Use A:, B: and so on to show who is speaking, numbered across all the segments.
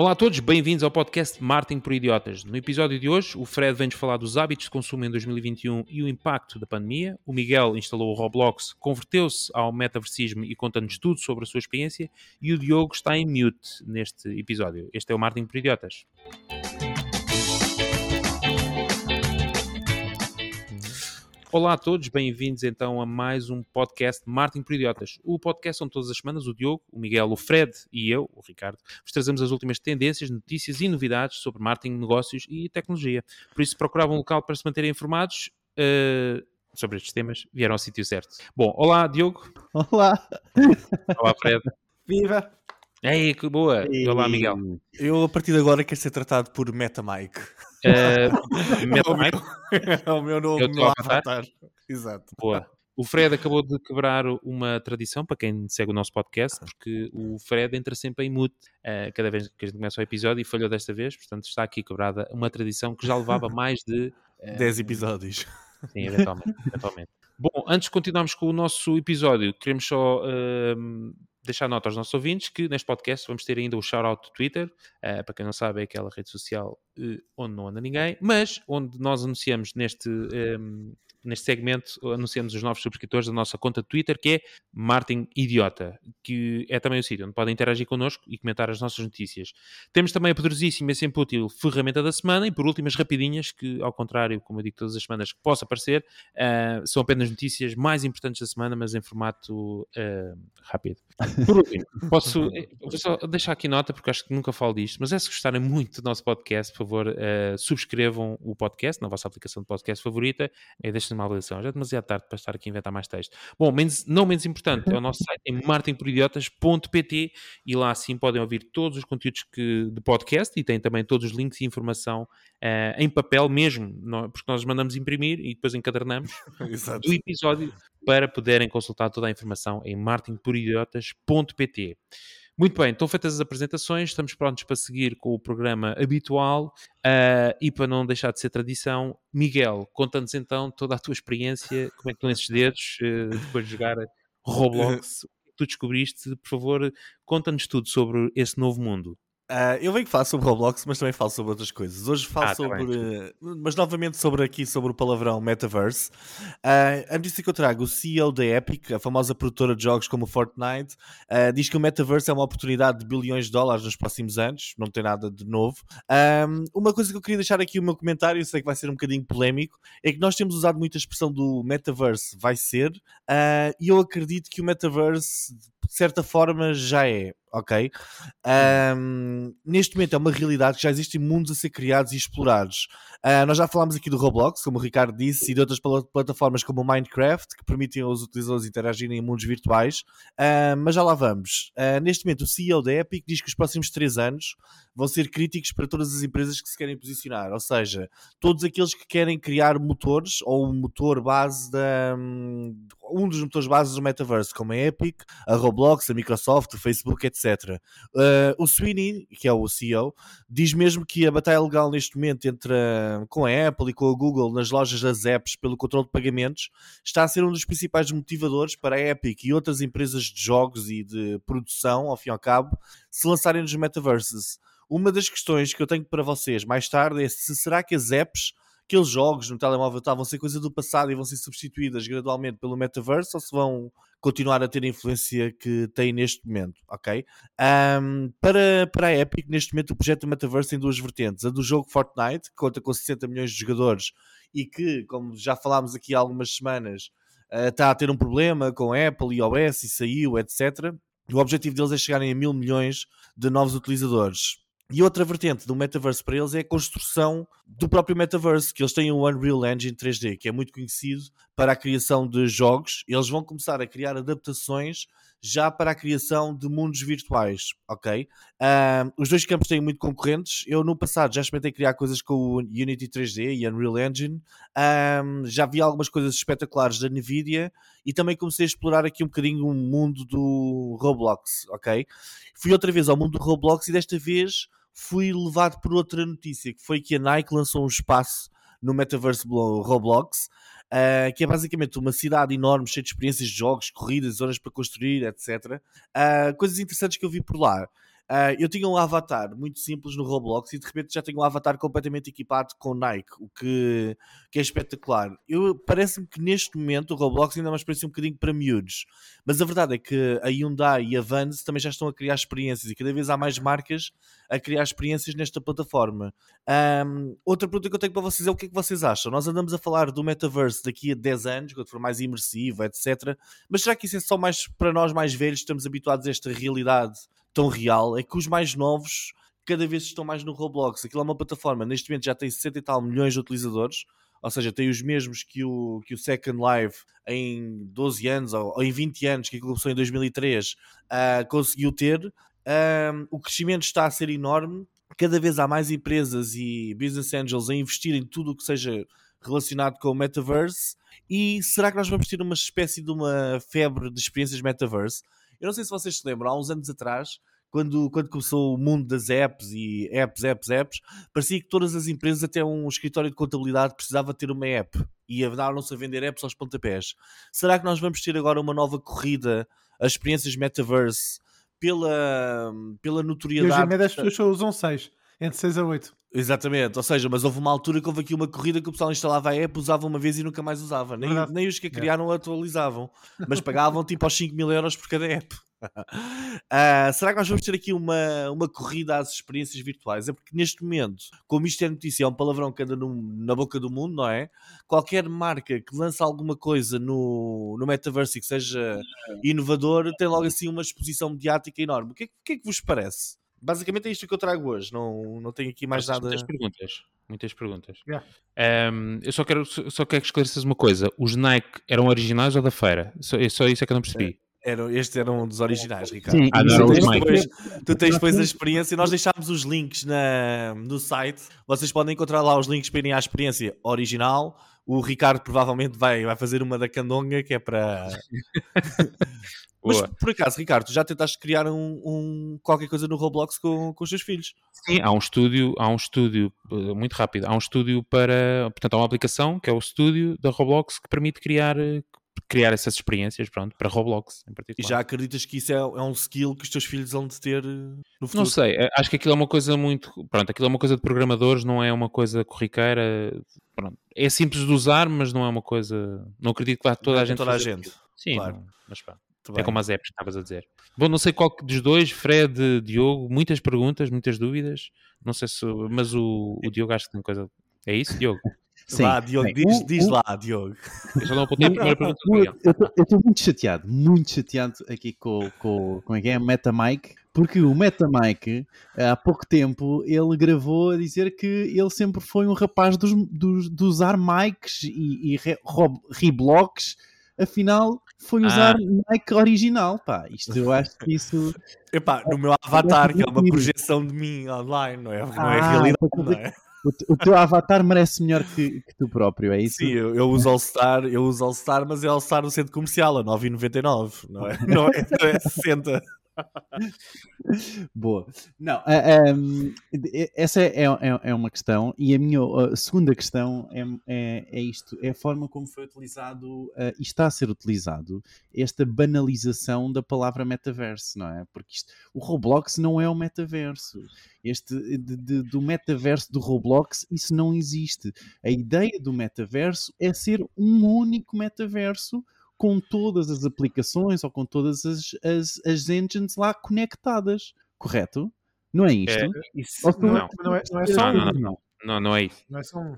A: Olá a todos, bem-vindos ao podcast Martin por Idiotas. No episódio de hoje, o Fred vem-nos falar dos hábitos de consumo em 2021 e o impacto da pandemia. O Miguel instalou o Roblox, converteu-se ao metaversismo e conta-nos tudo sobre a sua experiência. E o Diogo está em mute neste episódio. Este é o Martin por Idiotas. Olá a todos, bem-vindos então a mais um podcast Martin por Idiotas. O podcast onde todas as semanas o Diogo, o Miguel, o Fred e eu, o Ricardo, vos trazemos as últimas tendências, notícias e novidades sobre marketing, negócios e tecnologia. Por isso, procurava um local para se manterem informados uh, sobre estes temas, vieram ao sítio certo. Bom, olá Diogo.
B: Olá.
A: Olá Fred.
B: Viva.
A: Ei, que boa. E... Olá Miguel.
B: Eu a partir de agora quero ser tratado por MetaMike.
A: Uh?
B: É o meu novo meu avatar. Exato.
A: Boa. O Fred acabou de quebrar uma tradição para quem segue o nosso podcast, porque o Fred entra sempre em mute uh, cada vez que a gente começa o episódio e falhou desta vez, portanto está aqui quebrada uma tradição que já levava mais de
B: uh, 10 episódios.
A: Sim, eventualmente. eventualmente. Bom, antes de continuarmos com o nosso episódio, queremos só uh, deixar nota aos nossos ouvintes que neste podcast vamos ter ainda o shout-out do Twitter, uh, para quem não sabe é aquela rede social uh, onde não anda ninguém, mas onde nós anunciamos neste um, neste segmento anunciamos os novos subscritores da nossa conta de Twitter, que é Martin Idiota, que é também o sítio onde podem interagir connosco e comentar as nossas notícias. Temos também a poderosíssima e sempre útil ferramenta da semana e por último as rapidinhas, que ao contrário, como eu digo todas as semanas, que possa aparecer, uh, são apenas notícias mais importantes da semana, mas em formato rápido. Por último, posso vou só deixar aqui nota, porque acho que nunca falo disto, mas é se gostarem muito do nosso podcast, por favor, uh, subscrevam o podcast na vossa aplicação de podcast favorita e deixem uma avaliação. Já é demasiado tarde para estar aqui a inventar mais texto. Bom, menos, não menos importante, é o nosso site em martinporidiotas.pt e lá sim podem ouvir todos os conteúdos que, de podcast e tem também todos os links e informação uh, em papel mesmo, porque nós mandamos imprimir e depois encadernamos do episódio para poderem consultar toda a informação em martinporidiotas.pt. Muito bem, estão feitas as apresentações, estamos prontos para seguir com o programa habitual uh, e para não deixar de ser tradição, Miguel, conta-nos então toda a tua experiência, como é que estão esses dedos uh, depois de jogar Roblox, que tu descobriste, por favor, conta-nos tudo sobre esse novo mundo.
B: Uh, eu venho falar sobre Roblox, mas também falo sobre outras coisas. Hoje falo ah, tá sobre. Tá mas novamente sobre aqui sobre o palavrão Metaverse. Uh, a notícia que eu trago, o CEO da Epic, a famosa produtora de jogos como Fortnite, uh, diz que o Metaverse é uma oportunidade de bilhões de dólares nos próximos anos. Não tem nada de novo. Um, uma coisa que eu queria deixar aqui o meu comentário, eu sei que vai ser um bocadinho polémico, é que nós temos usado muito a expressão do Metaverse vai ser, e eu acredito que o Metaverse de certa forma já é ok? Um, neste momento é uma realidade que já existem mundos a ser criados e explorados. Uh, nós já falámos aqui do Roblox, como o Ricardo disse, e de outras plataformas como o Minecraft, que permitem aos utilizadores interagirem em mundos virtuais, uh, mas já lá vamos. Uh, neste momento, o CEO da Epic diz que os próximos três anos vão ser críticos para todas as empresas que se querem posicionar, ou seja, todos aqueles que querem criar motores ou um motor base da um dos motores bases do metaverse, como a Epic, a Roblox, a Microsoft, o Facebook, etc. Uh, o Sweeney, que é o CEO, diz mesmo que a batalha legal neste momento entre a, com a Apple e com a Google nas lojas das apps pelo controle de pagamentos está a ser um dos principais motivadores para a Epic e outras empresas de jogos e de produção, ao fim e ao cabo, se lançarem nos metaverses. Uma das questões que eu tenho para vocês mais tarde é se será que as apps aqueles jogos no telemóvel tá, vão ser coisa do passado e vão ser substituídas gradualmente pelo metaverse ou se vão continuar a ter a influência que têm neste momento, ok? Um, para, para a Epic, neste momento, o projeto do metaverse tem duas vertentes. A do jogo Fortnite, que conta com 60 milhões de jogadores e que, como já falámos aqui há algumas semanas, uh, está a ter um problema com Apple, iOS e saiu, etc. O objetivo deles é chegarem a mil milhões de novos utilizadores. E outra vertente do metaverse para eles é a construção do próprio metaverse, que eles têm o Unreal Engine 3D, que é muito conhecido para a criação de jogos. Eles vão começar a criar adaptações já para a criação de mundos virtuais, ok? Um, os dois campos têm muito concorrentes. Eu no passado já experimentei criar coisas com o Unity 3D e Unreal Engine. Um, já vi algumas coisas espetaculares da Nvidia e também comecei a explorar aqui um bocadinho o mundo do Roblox, ok? Fui outra vez ao mundo do Roblox e desta vez fui levado por outra notícia, que foi que a Nike lançou um espaço no Metaverse Roblox, uh, que é basicamente uma cidade enorme, cheia de experiências de jogos, corridas, zonas para construir, etc. Uh, coisas interessantes que eu vi por lá. Uh, eu tinha um avatar muito simples no Roblox e de repente já tenho um avatar completamente equipado com Nike, o que, que é espetacular. Parece-me que neste momento o Roblox ainda é uma experiência um bocadinho para miúdos, mas a verdade é que a Hyundai e a Vans também já estão a criar experiências e cada vez há mais marcas a criar experiências nesta plataforma. Um, outra pergunta que eu tenho para vocês é o que é que vocês acham? Nós andamos a falar do metaverse daqui a 10 anos, quando for mais imersivo, etc. Mas será que isso é só mais para nós mais velhos, estamos habituados a esta realidade tão real? É que os mais novos cada vez estão mais no Roblox. Aquilo é uma plataforma, neste momento já tem 60 e tal milhões de utilizadores, ou seja, tem os mesmos que o, que o Second Life em 12 anos ou, ou em 20 anos, que começou em 2003, uh, ah, conseguiu ter. O crescimento está a ser enorme. Cada vez há mais empresas e business angels a investir em tudo o que seja relacionado com o metaverse. E será que nós vamos ter uma espécie de uma febre de experiências metaverse? Eu não sei se vocês se lembram, há uns anos atrás, quando, quando começou o mundo das apps e apps, apps, apps, parecia que todas as empresas, até um escritório de contabilidade, precisava ter uma app e andaram-se a vender apps aos pontapés. Será que nós vamos ter agora uma nova corrida a experiências metaverse pela, pela notoriedade. E hoje em
C: média as pessoas só usam 6, entre 6 a 8.
B: Exatamente, ou seja, mas houve uma altura que houve aqui uma corrida que o pessoal instalava a app, usava uma vez e nunca mais usava. Nem, nem os que a criaram atualizavam, mas pagavam tipo aos 5 mil euros por cada app. uh, será que nós vamos ter aqui uma, uma corrida às experiências virtuais? É porque neste momento, como isto é notícia, é um palavrão que anda no, na boca do mundo, não é? Qualquer marca que lança alguma coisa no, no metaverso e que seja inovador tem logo assim uma exposição mediática enorme. O que, é, o que é que vos parece? Basicamente é isto que eu trago hoje. Não, não tenho aqui mais nada.
A: Muitas perguntas. Muitas perguntas. Yeah. Um, eu só quero, só quero que esclareças uma coisa: os Nike eram originais ou da feira? Só, só isso é que eu não percebi.
B: É, eram, estes eram dos originais, Ricardo. Sim, ah, não, tu, tens depois, tu tens depois a experiência. Nós deixámos os links na, no site. Vocês podem encontrar lá os links para irem à experiência original. O Ricardo provavelmente vai, vai fazer uma da Candonga que é para Mas por acaso, Ricardo, já tentaste criar um, um, qualquer coisa no Roblox com, com os teus filhos?
A: Sim, há um estúdio, há um estúdio eh, muito rápido, há um estúdio para, portanto, há uma aplicação que é o estúdio da Roblox que permite criar criar essas experiências, pronto, para Roblox em particular.
B: E já acreditas que isso é, é um skill que os teus filhos vão de ter eh, no futuro?
A: Não sei, eh, acho que aquilo é uma coisa muito, pronto, aquilo é uma coisa de programadores, não é uma coisa corriqueira, pronto. É simples de usar, mas não é uma coisa, não acredito que vá toda a é gente
B: toda a gente.
A: Sim, claro. não, mas pronto. É como as apps estavas a dizer. Bom, não sei qual dos dois, Fred, Diogo, muitas perguntas, muitas dúvidas. Não sei se. Mas o, o Diogo acho que tem coisa. É isso, Diogo?
B: Sim. Vá, Diogo, diz, diz lá, Diogo.
A: Eu só não apontei a primeira pergunta.
D: Eu estou muito chateado, muito chateado aqui com, com, com é, é MetaMike, porque o MetaMike, há pouco tempo, ele gravou a dizer que ele sempre foi um rapaz dos, dos, de usar mics e, e re, reblocks afinal foi usar ah. Nike original, pá. Isto eu acho que isso.
B: Epá, no meu avatar, que é uma projeção de mim online, não é? Não é ah, realidade, então não é?
D: O, teu avatar merece melhor que, que tu próprio, é isso?
B: Sim, eu, eu uso All-Star, eu uso All-Star, mas é All-Star no centro comercial, a 9,99, não é? Não é, não é 60.
D: Boa. Não, uh, eh, um, ehm, essa é, é, é, uma questão. E a minha uh, segunda questão é, é, é, isto: é a forma como foi utilizado uh, e está a ser utilizado esta banalização da palavra metaverso, não é? Porque isto, o Roblox não é o metaverso. Este de, de, do metaverso do Roblox, isso não existe. A ideia do metaverso é ser um único metaverso com todas as aplicações ou com todas as, as, as engines lá conectadas, correto? Não é isto? É,
A: isso não, não, não, é, não é só não, não, não, não, é isso.
C: Não é só um.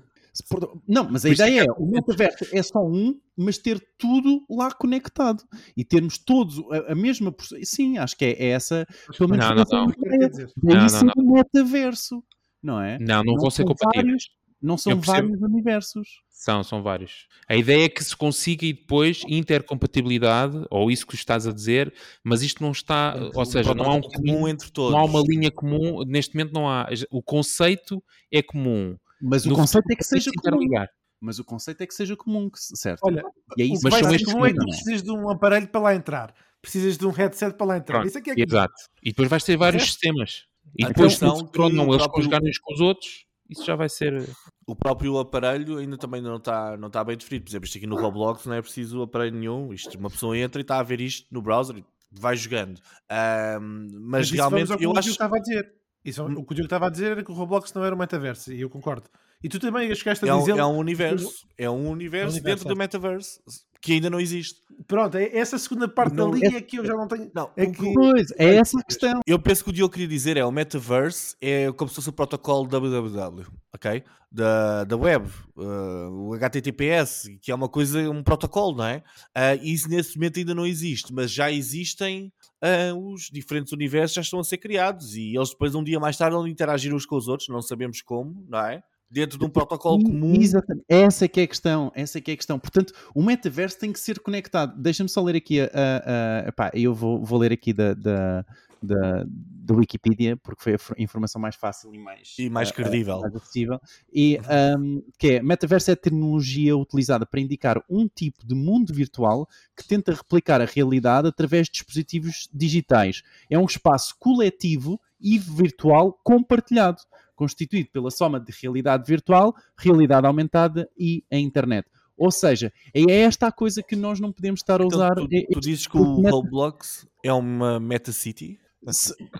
D: Não, mas a Por ideia é, o metaverso é só um, mas ter tudo lá conectado e termos todos a, a mesma. Sim, acho que é, é essa. Pelo menos
A: não, não, não.
D: É isso não, não. o metaverso, não é?
A: Não, não, não vão ser compatíveis.
D: Não são vários universos.
A: São, são vários. A ideia é que se consiga e depois intercompatibilidade, ou isso que estás a dizer, mas isto não está, ou seja, não há um comum entre todos. Não há uma linha comum, neste momento não há. O conceito é comum.
D: Mas o conceito é que seja comum. Mas o conceito é que seja comum, certo?
C: Olha, e é isso, mas são comum é que precisas de um aparelho para lá entrar. Precisas de um headset para lá entrar. Pronto, isso é que é
A: Exato. E depois vais ter vários é. sistemas. E depois, se não, eles jogarem uns com os outros, isso já vai ser.
B: O próprio aparelho ainda também não está não tá bem definido. Por exemplo, isto aqui no Roblox não é preciso aparelho nenhum. Isto, uma pessoa entra e está a ver isto no browser. vai jogando. Um, mas, mas realmente eu acho. Que
C: estava a dizer. Isso, hum. O que o Diogo estava a dizer era que o Roblox não era um metaverso, e eu concordo. E tu também chegaste a é dizer.
B: Um, é um universo, é um universo, é um dentro do metaverso que ainda não existe.
C: Pronto, é essa segunda parte não, da linha é, que eu já não tenho.
B: Não,
C: é,
B: que,
D: pois, é essa a questão.
B: Eu penso que o Diogo queria dizer é o metaverse é como se fosse o protocolo www, ok? Da, da web, uh, o HTTPS, que é uma coisa, um protocolo, não é? Uh, isso nesse momento ainda não existe, mas já existem uh, os diferentes universos, já estão a ser criados e eles depois, um dia mais tarde, vão interagir uns com os outros, não sabemos como, não é? Dentro de um protocolo comum.
D: Exatamente, essa é que é a questão, essa é que é a questão. Portanto, o metaverso tem que ser conectado. Deixa-me só ler aqui a, a, a eu vou, vou ler aqui da, da, da, da Wikipedia, porque foi a informação mais fácil e mais,
B: e mais credível. mais
D: acessível. E, um, que é, metaverso é a terminologia utilizada para indicar um tipo de mundo virtual que tenta replicar a realidade através de dispositivos digitais. É um espaço coletivo e virtual compartilhado constituído pela soma de realidade virtual, realidade aumentada e a internet. Ou seja, é esta a coisa que nós não podemos estar a então, usar.
B: Tu, tu dizes que o Roblox é uma meta-city?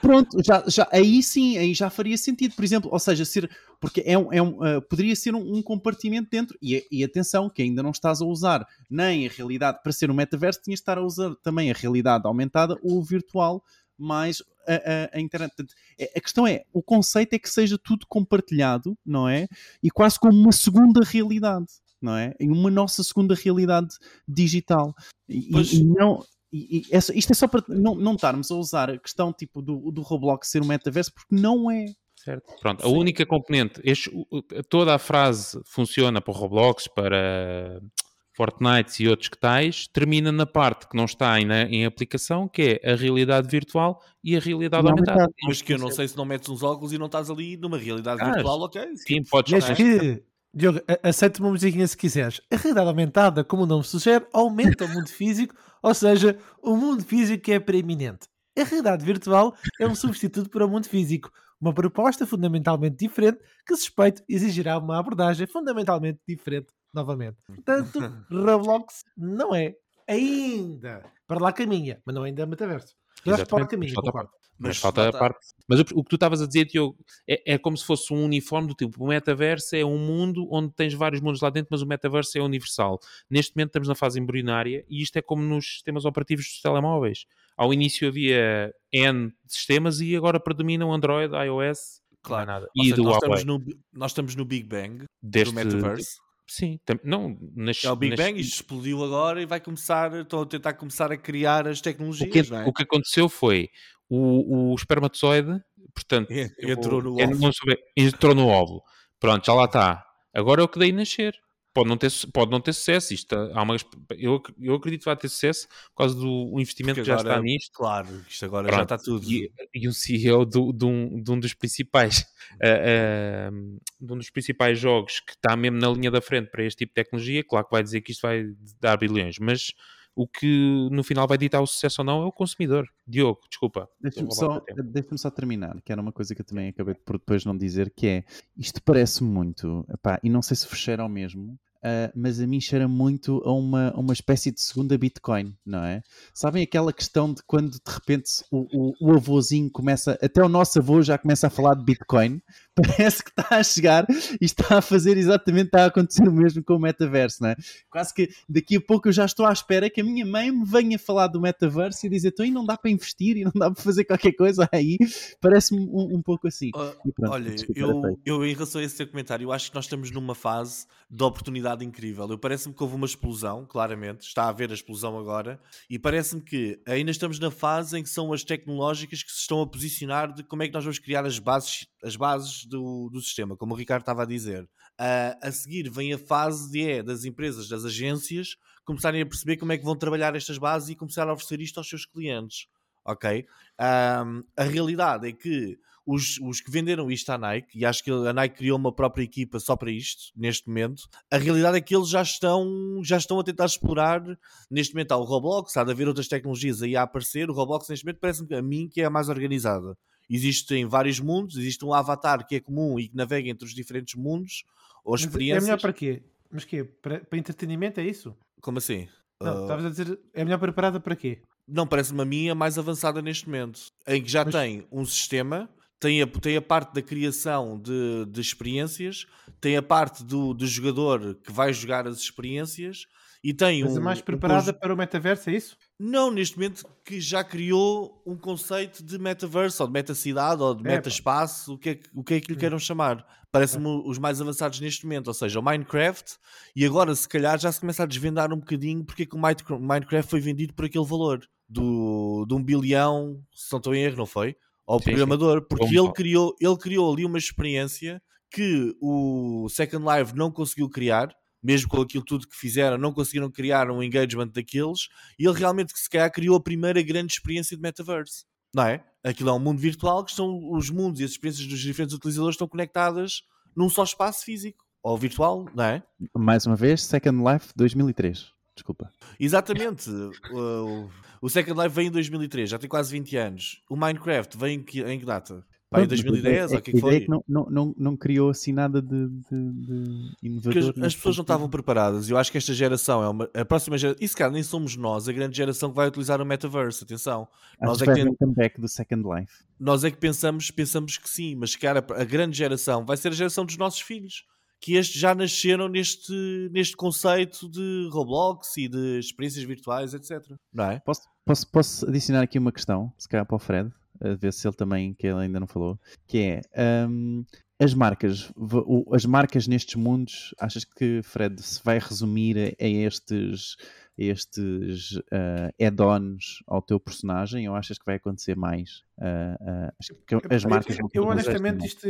D: Pronto, já, já, aí sim, aí já faria sentido, por exemplo, ou seja, ser, porque é um, é um, uh, poderia ser um, um, compartimento dentro, e, e atenção, que ainda não estás a usar nem a realidade, para ser um metaverso, tinhas de estar a usar também a realidade aumentada ou virtual mais a, a, a internet. É, a questão é, o conceito é que seja tudo compartilhado, não é? E quase como uma segunda realidade, não é? Em uma nossa segunda realidade digital. E, e não, e, e isto é só para não, não estarmos a usar a questão tipo do, do Roblox ser um metaverso, porque não é.
A: Certo. Pronto, a única componente, este, toda a frase funciona para o Roblox, para Fortnite e outros que tais, termina na parte que não está em, em aplicação, que é a realidade virtual e a realidade aumentada.
B: Mas que eu não sei se não metes uns óculos e não estás ali numa realidade ah, virtual, ok?
A: Sim, podes
C: Mas que, Diogo, aceita uma musiquinha se quiseres. A realidade aumentada, como o nome sugere, aumenta o mundo físico, ou seja, o mundo físico é preeminente. A realidade virtual é um substituto para o mundo físico, uma proposta fundamentalmente diferente que, suspeito, exigirá uma abordagem fundamentalmente diferente novamente. Portanto, Roblox não é ainda para lá caminha, mas não ainda é metaverso. Já para lá caminha, concordo.
A: Mas, mas falta a parte. Mas o, o, que tu estavas a dizer, Diogo, é, é como se fosse um uniforme do tipo: o metaverso é um mundo onde tens vários mundos lá dentro, mas o metaverso é universal. Neste momento estamos na fase embrionária e isto é como nos sistemas operativos dos telemóveis. Ao início havia N sistemas e agora predominam Android, iOS,
B: claro. nada. E seja, do nós, estamos no, nós estamos no Big Bang Deste, do metaverso.
A: Sim, não, nas,
B: é o Big nas... Bang, isto explodiu agora e vai começar, estão a tentar começar a criar as tecnologias.
A: O que,
B: é?
A: o que aconteceu foi o, o espermatozoide, portanto,
B: entrou no óvulo.
A: entrou no óvulo. Pronto, já lá está. Agora é o que dei nascer pode não ter, pode não ter sucesso. Isto, há uma, eu, eu acredito que vai ter sucesso por causa do investimento que já está nisto.
B: Claro, isto agora Pronto, já está tudo.
A: E, e o CEO do, de, um, de um dos principais uh, uh, de um dos principais jogos que está mesmo na linha da frente para este tipo de tecnologia, claro que vai dizer que isto vai dar bilhões, mas o que no final vai ditar o sucesso ou não é o consumidor. Diogo, desculpa.
D: Deixa-me só, deixa só terminar, que era uma coisa que eu também acabei por depois não dizer, que é, isto parece muito, epá, e não sei se vos ao mesmo, Uh, mas a mim cheira muito a uma, uma espécie de segunda Bitcoin, não é? Sabem aquela questão de quando de repente o, o, o avôzinho começa, até o nosso avô já começa a falar de Bitcoin, parece que está a chegar e está a fazer exatamente, está a acontecer o mesmo com o metaverso, não é? Quase que daqui a pouco eu já estou à espera que a minha mãe me venha falar do metaverso e dizer, então, e não dá para investir e não dá para fazer qualquer coisa aí, parece-me um, um, pouco assim.
B: Uh, pronto, olha, eu, eu em relação a esse comentário, eu acho que nós estamos numa fase de oportunidade incrível. Eu parece-me que houve uma explosão, claramente, está a haver a explosão agora, e parece-me que ainda estamos na fase em que são as tecnológicas que se estão a posicionar de como é que nós vamos criar as bases, as bases do, do sistema, como o Ricardo estava a dizer. Uh, a seguir vem a fase de, é, das empresas, das agências, começarem a perceber como é que vão trabalhar estas bases e começar a oferecer isto aos seus clientes. Ok? A realidade é que os, os que venderam isto à Nike, e acho que a Nike criou uma própria equipa só para isto, neste momento, a realidade é que eles já estão, já estão a tentar explorar. Neste momento há o Roblox, há de haver outras tecnologias aí a aparecer. O Roblox, neste momento, parece-me a mim que é a mais organizada. Existem vários mundos, existe um avatar que é comum e que navega entre os diferentes mundos ou experiências.
C: É melhor para quê? Mas quê? Para, para entretenimento é isso?
B: Como assim?
C: Não, uh... estavas a dizer, é melhor preparada para quê?
B: Não, parece-me a minha mais avançada neste momento, em que já Mas... tem um sistema tem a, tem a parte da criação de, de experiências, tem a parte do, do jogador que vai jogar as experiências e tem
C: Mas
B: um,
C: é mais preparada um... para o metaverso, é isso?
B: Não, neste momento que já criou um conceito de metaverso, ou de metacidade, ou de metaespaço, o que é, o que, é que lhe hum. queiram chamar. Parece-me é. os mais avançados neste momento, ou seja, o Minecraft, e agora se calhar já se começa a desvendar um bocadinho porque é que o Minecraft foi vendido por aquele valor do, de um bilhão, se não estou em erro, não foi? ao sim, programador, sim. porque ele criou, ele criou ali uma experiência que o Second Life não conseguiu criar, mesmo com aquilo tudo que fizeram, não conseguiram criar um engagement daqueles, e ele realmente, se calhar, criou a primeira grande experiência de metaverse, não é? Aquilo é um mundo virtual que estão os mundos e as experiências dos diferentes utilizadores estão conectadas num só espaço físico ou virtual, não é?
D: Mais uma vez, Second Life 2003. Desculpa.
B: Exatamente. o, o Second Life vem em 2003, já tem quase 20 anos. O Minecraft vem em que, em que data? Vai em 2010, ou o que, é que foi? É que
D: não, não, não, não, criou assim nada de, de, de inovador.
B: Porque as, pessoas não estavam preparadas. Eu acho que esta geração é uma, a próxima geração. E se calhar nem somos nós a grande geração que vai utilizar o metaverse. Atenção.
D: nós é que tem... comeback do Second Life.
B: Nós é que pensamos, pensamos que sim, mas se calhar a, grande geração vai ser a geração dos nossos filhos que estes já nasceram neste, neste conceito de Roblox e de experiências virtuais, etc. Não é?
D: Posso, posso, posso adicionar aqui uma questão, se calhar para o Fred, a ver se ele também, que ele ainda não falou, que é um, as marcas, as marcas nestes mundos, achas que Fred se vai resumir a estes estes uh, add-ons ao teu personagem ou achas que vai acontecer mais? Uh, uh, as marcas
C: eu, eu honestamente isto,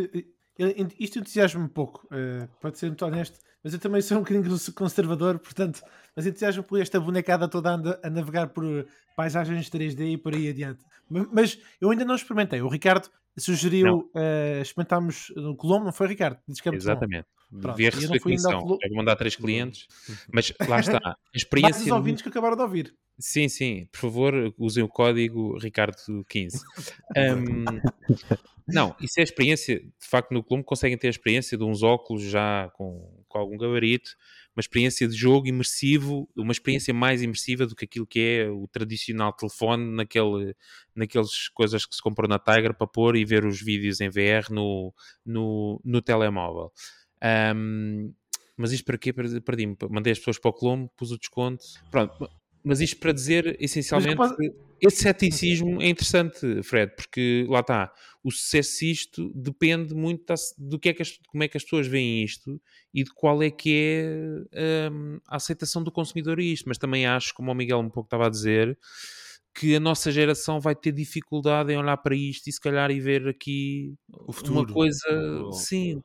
C: isto entusiasma-me um pouco, uh, pode ser muito honesto, mas eu também sou um bocadinho conservador, portanto, mas entusiasma-me por esta bonecada toda a, navegar por paisagens 3D e por aí adiante. Mas eu ainda não experimentei. O Ricardo sugeriu uh, experimentarmos no Colombo, não foi, Ricardo?
A: Diz que é Exatamente. Pronto, Vi a receber comissão. Mandar três clientes, mas lá está. A experiência.
C: Os ouvintes que acabaram de ouvir.
A: Sim, sim. Por favor, usem o código Ricardo15. Um, não, isso é a experiência. De facto, no Colombo conseguem ter a experiência de uns óculos já com, com algum gabarito, uma experiência de jogo imersivo, uma experiência mais imersiva do que aquilo que é o tradicional telefone naquele, naquelas coisas que se comprou na Tiger para pôr e ver os vídeos em VR no, no, no telemóvel. Um, mas isto para quê? Perdi-me. Mandei as pessoas para o Colombo, pus o desconto. Pronto, mas isto para dizer essencialmente posso... esse ceticismo é interessante, Fred, porque lá está, o sucesso disto depende muito da, do que é que as, como é que as pessoas veem isto e de qual é que é um, a aceitação do consumidor a isto. Mas também acho, como o Miguel um pouco estava a dizer, que a nossa geração vai ter dificuldade em olhar para isto e se calhar e ver aqui uma coisa, sim,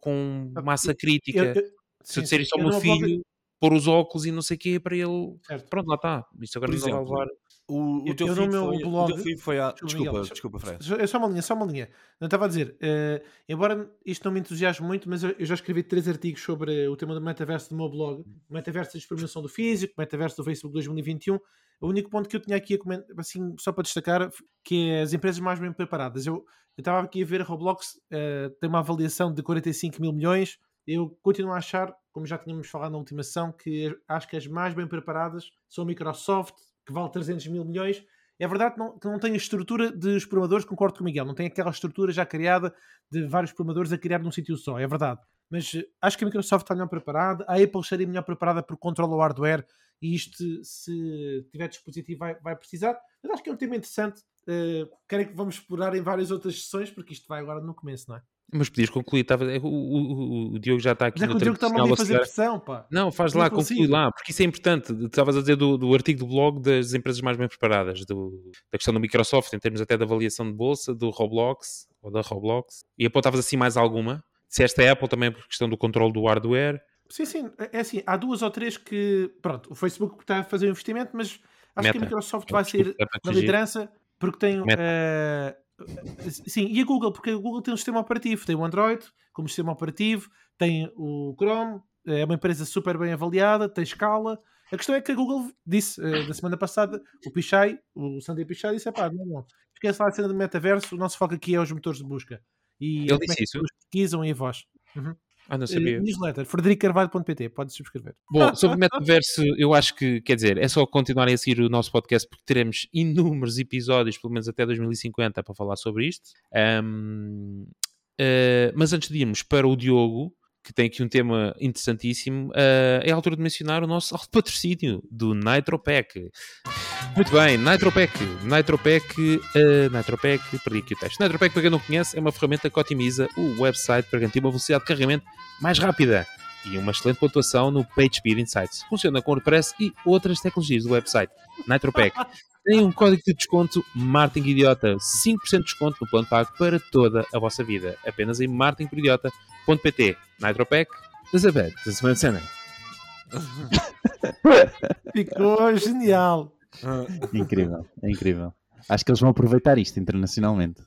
A: com massa crítica. Eu, eu, se eu disser isto ao meu filho pôr os óculos e não sei o quê para ele. Certo. Pronto, lá está. Isto agora não vai levar.
B: O, o, teu eu, filho foi, blog, o teu filho foi a. Desculpa, Miguel, desculpa, Fred.
C: É só uma linha, só uma linha. Não estava a dizer, uh, embora isto não me entusiasme muito, mas eu, eu, já escrevi três artigos sobre o tema do metaverso do meu blog: metaverso da experimentação do físico, metaverso do Facebook 2021. O único ponto que eu tinha aqui a comentar, assim, só para destacar, que é as empresas mais bem preparadas. Eu, eu estava aqui a ver a Roblox, uh, tem uma avaliação de 45 mil milhões. Eu continuo a achar como já tínhamos falado na última sessão, que acho que as mais bem preparadas são a Microsoft, que vale 300 mil milhões. É verdade que não, que não tem a estrutura dos programadores, concordo com o Miguel, não tem aquela estrutura já criada de vários programadores a criar num sítio só, é verdade. Mas eh, acho que a Microsoft está melhor preparada, a Apple estaria melhor preparada porque controla o hardware e isto, se tiver dispositivo, vai, vai precisar. Mas acho que é um tema interessante. Uh, querem que vamos explorar em várias outras sessões, porque isto vai agora no começo, não é?
A: Mas podias concluir, tava, o, o, o, Diogo já está aqui
C: Mas é
A: no
C: o Diogo está-me a fazer pressão, pá.
A: Não, faz não lá, conclui lá, porque isso é importante. Estavas a dizer do, do, artigo do blog das empresas mais bem preparadas, do, da questão do Microsoft, em termos até de avaliação de bolsa, do Roblox, ou da Roblox, e apontavas assim mais alguma. Se esta é Apple também por questão do controle do hardware.
C: Sim, sim, é, é assim, há duas ou três que, pronto, o Facebook está a fazer um investimento, mas acho Meta. que a Microsoft vai sair na liderança porque tem Sim, e a Google, porque a Google tem um sistema operativo, tem o Android como sistema operativo, tem o Chrome, é uma empresa super bem avaliada, tem escala. A questão é que a Google disse uh, na semana passada, o Pichai, o Sandy Pichai disse: pá, não, não, esquece lá a cena do metaverso, o nosso foco aqui é os motores de busca. E
A: ele disse é isso?
C: pesquisam e a voz. Uhum.
A: Ah, não sabia.
C: Uh, newsletter, fredericarvalho.pt, pode subscrever.
A: Bom, sobre o metaverso, eu acho que, quer dizer, é só continuarem a seguir o nosso podcast porque teremos inúmeros episódios, pelo menos até 2050, para falar sobre isto. Um, uh, eh, mas antes de irmos para o Diogo, que tem aqui um tema interessantíssimo, uh, é a altura de mencionar o nosso patrocínio do NitroPack. Muito bem, NitroPack. NitroPack, uh, NitroPack, perdi aqui o texto. NitroPack, para quem não conhece, é uma ferramenta que otimiza o website para garantir uma velocidade de carregamento mais rápida e uma excelente pontuação no PageSpeed Insights. Funciona com WordPress e outras tecnologias do website. NitroPack tem um código de desconto Martin Idiota, 5% de desconto no plano pago para toda a vossa vida. Apenas em martinperidiota.pt. NitroPack, Elizabeth, da semana cena.
C: Ficou genial.
D: Incrível, é incrível. Acho que eles vão aproveitar isto internacionalmente.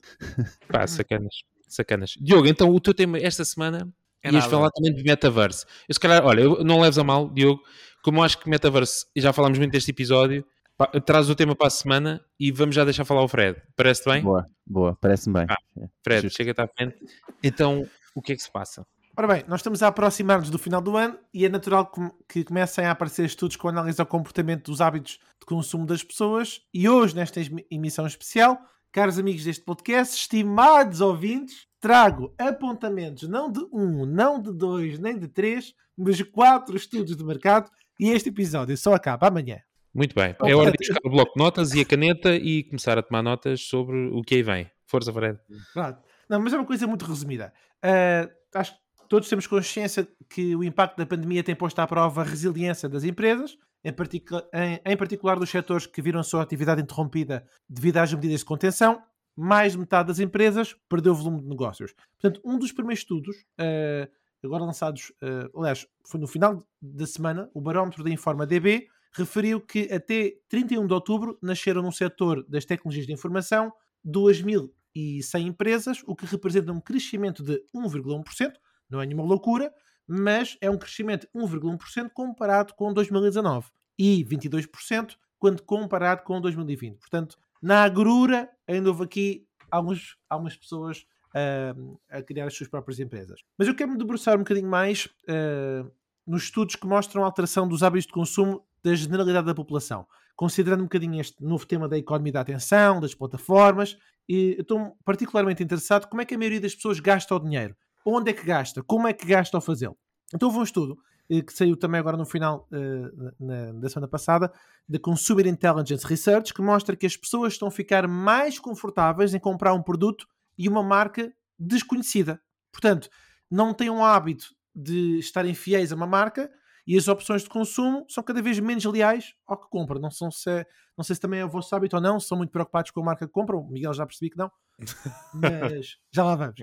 A: Pá, sacanas, sacanas. Diogo, então o teu tema esta semana é ias falar também de metaverse. Eu se calhar, olha, não leves a mal, Diogo, como eu acho que metaverse, e já falámos muito deste episódio, pá, traz o tema para a semana e vamos já deixar falar o Fred. Parece-te bem?
D: Boa, boa, parece-me bem.
A: Ah, Fred, chega-te à frente. Então, o que é que se passa?
C: Ora bem, nós estamos a aproximar-nos do final do ano e é natural que comecem a aparecer estudos com análise ao comportamento dos hábitos de consumo das pessoas. E hoje, nesta emissão especial, caros amigos deste podcast, estimados ouvintes, trago apontamentos não de um, não de dois, nem de três, mas de quatro estudos de mercado. E este episódio só acaba amanhã.
A: Muito bem. É hora de buscar o bloco de notas e a caneta e começar a tomar notas sobre o que aí vem. Força, Fred.
C: Pronto. Não, mas é uma coisa muito resumida. Uh, acho que todos temos consciência que o impacto da pandemia tem posto à prova a resiliência das empresas, em, em, em particular dos setores que viram a sua atividade interrompida devido às medidas de contenção. Mais de metade das empresas perdeu volume de negócios. Portanto, um dos primeiros estudos, uh, agora lançados, uh, aliás, foi no final da semana, o barómetro da Informa DB referiu que até 31 de outubro nasceram no setor das tecnologias de informação 2.100 empresas, o que representa um crescimento de 1,1%, não é nenhuma loucura, mas é um crescimento de 1,1% comparado com 2019 e 22% quando comparado com 2020. Portanto, na agrura ainda houve aqui alguns, algumas pessoas uh, a criar as suas próprias empresas. Mas eu quero me debruçar um bocadinho mais uh, nos estudos que mostram a alteração dos hábitos de consumo da generalidade da população, considerando um bocadinho este novo tema da economia da atenção, das plataformas, e estou particularmente interessado como é que a maioria das pessoas gasta o dinheiro, onde é que gasta, como é que gasta ao fazê-lo. Então houve um estudo eh, que saiu também agora no final uh, na, da semana passada, da Consumer Intelligence Research, que mostra que as pessoas estão a ficar mais confortáveis em comprar um produto e uma marca desconhecida. Portanto, não têm um hábito de estarem fiéis a uma marca, e as opções de consumo são cada vez menos leais ao que compram. Não, são se, não sei se também é o vosso hábito ou não, são muito preocupados com a marca que compram. O Miguel já percebi que não, mas já lá vamos.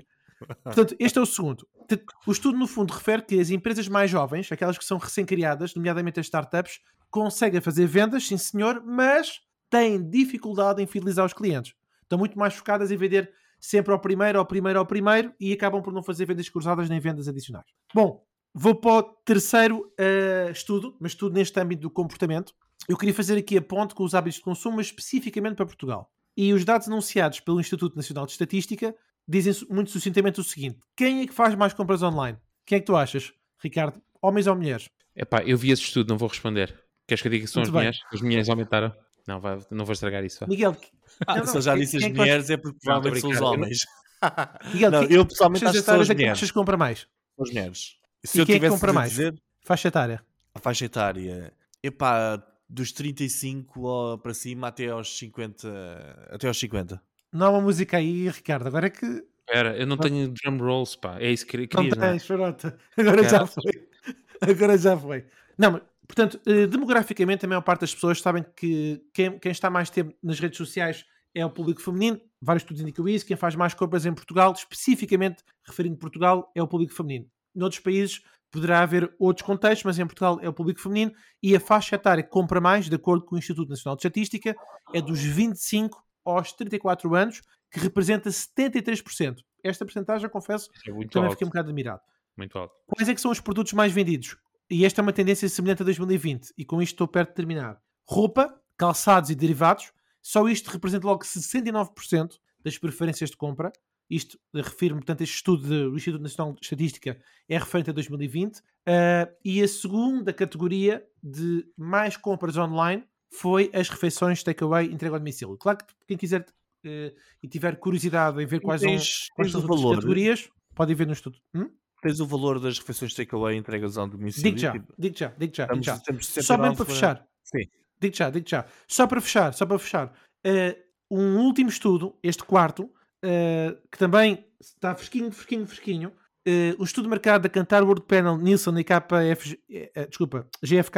C: Portanto, este é o segundo. O estudo, no fundo, refere que as empresas mais jovens, aquelas que são recém-criadas, nomeadamente as startups, conseguem fazer vendas, sim senhor, mas têm dificuldade em fidelizar os clientes. Estão muito mais focadas em vender sempre ao primeiro, ao primeiro, ao primeiro e acabam por não fazer vendas cruzadas nem vendas adicionais. Bom, Vou para o terceiro uh, estudo, mas estudo neste âmbito do comportamento. Eu queria fazer aqui a ponte com os hábitos de consumo, mas especificamente para Portugal. E os dados anunciados pelo Instituto Nacional de Estatística dizem muito sucintamente o seguinte: quem é que faz mais compras online? Quem é que tu achas, Ricardo? Homens ou mulheres?
A: Epá, eu vi esse estudo, não vou responder. Queres que eu diga que são muito as bem. mulheres? As mulheres aumentaram? Não, vai, não vou estragar isso.
C: Miguel,
B: ah, não, se eu já disse as é mulheres é porque provavelmente são os homens. Miguel, não, eu pessoalmente acho que são as mulheres.
C: Quem compra mais?
B: As mulheres.
C: Se e eu quem tivesse é que compra mais? Dizer, faixa etária?
B: A faixa etária, epá, dos 35 para cima até aos 50. Até aos 50.
C: Não há uma música aí, Ricardo, agora é que.
A: Espera, eu não tenho drum rolls, pá. É isso que
C: queria. Não tens. Agora já foi. Agora já foi. Não, mas, portanto, eh, demograficamente, a maior parte das pessoas sabem que quem, quem está mais tempo nas redes sociais é o público feminino. Vários estudos indicam isso. Quem faz mais compras em Portugal, especificamente referindo Portugal, é o público feminino noutros países poderá haver outros contextos, mas em Portugal é o público feminino e a faixa etária que compra mais, de acordo com o Instituto Nacional de Estatística, é dos 25 aos 34 anos, que representa 73%. Esta porcentagem, confesso, é também alto. fiquei um bocado admirado.
A: Muito alto.
C: Quais é que são os produtos mais vendidos? E esta é uma tendência semelhante a 2020, e com isto estou perto de terminar. Roupa, calçados e derivados, só isto representa logo 69% das preferências de compra isto refiro-me, portanto, este estudo do Instituto Nacional de Estatística é referente a 2020, uh, e a segunda categoria de mais compras online foi as refeições takeaway entrega ao domicílio. Claro que quem quiser uh, e tiver curiosidade em ver quais tens, são as valor, categorias, pode ver no estudo. Hum?
B: Tens o valor das refeições takeaway entregas ao domicílio?
C: Digo já,
B: tipo,
C: digo já, digo já. Digo já. Só mesmo para fechar. Sim. Digo já, digo já. Só para fechar, só para fechar. Uh, um último estudo, este quarto, uh, que também está fresquinho, fresquinho, fresquinho. O estudo de mercado da Cantar World Panel Nielsen e KF, desculpa, GFK,